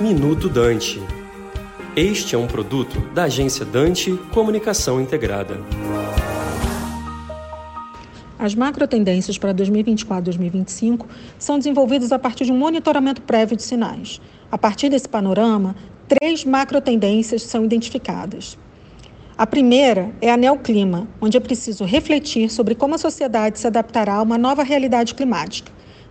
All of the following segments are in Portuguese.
Minuto Dante. Este é um produto da agência Dante Comunicação Integrada. As macrotendências para 2024 e 2025 são desenvolvidas a partir de um monitoramento prévio de sinais. A partir desse panorama, três macrotendências são identificadas. A primeira é a neoclima, onde é preciso refletir sobre como a sociedade se adaptará a uma nova realidade climática.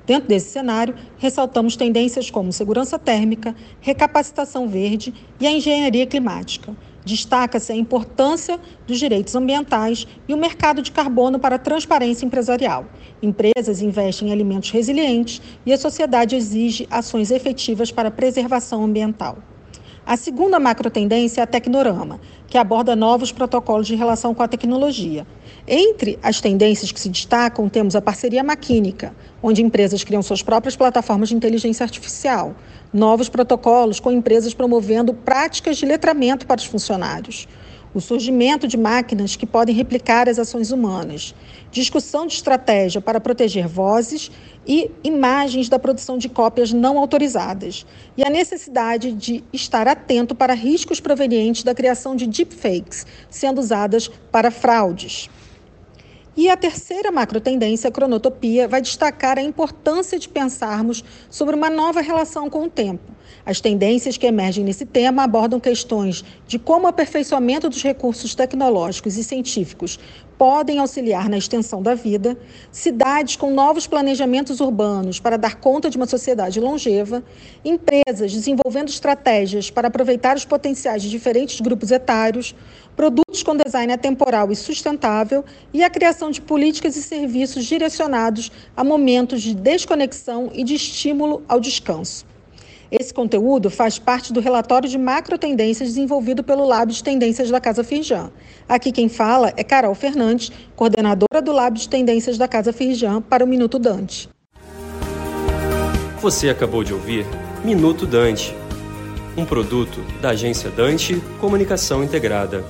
Dentro desse cenário, ressaltamos tendências como segurança térmica, recapacitação verde e a engenharia climática. Destaca-se a importância dos direitos ambientais e o mercado de carbono para a transparência empresarial. Empresas investem em alimentos resilientes e a sociedade exige ações efetivas para a preservação ambiental. A segunda macrotendência é a Tecnorama, que aborda novos protocolos de relação com a tecnologia. Entre as tendências que se destacam, temos a parceria maquínica, onde empresas criam suas próprias plataformas de inteligência artificial, novos protocolos com empresas promovendo práticas de letramento para os funcionários o surgimento de máquinas que podem replicar as ações humanas, discussão de estratégia para proteger vozes e imagens da produção de cópias não autorizadas, e a necessidade de estar atento para riscos provenientes da criação de deepfakes, sendo usadas para fraudes. E a terceira macrotendência, a cronotopia, vai destacar a importância de pensarmos sobre uma nova relação com o tempo. As tendências que emergem nesse tema abordam questões de como o aperfeiçoamento dos recursos tecnológicos e científicos podem auxiliar na extensão da vida, cidades com novos planejamentos urbanos para dar conta de uma sociedade longeva, empresas desenvolvendo estratégias para aproveitar os potenciais de diferentes grupos etários, produtos com design atemporal e sustentável e a criação de políticas e serviços direcionados a momentos de desconexão e de estímulo ao descanso. Esse conteúdo faz parte do relatório de macro tendências desenvolvido pelo Lab de Tendências da Casa Firjan. Aqui quem fala é Carol Fernandes, coordenadora do Lab de Tendências da Casa Firjan para o Minuto Dante. Você acabou de ouvir Minuto Dante, um produto da agência Dante Comunicação Integrada.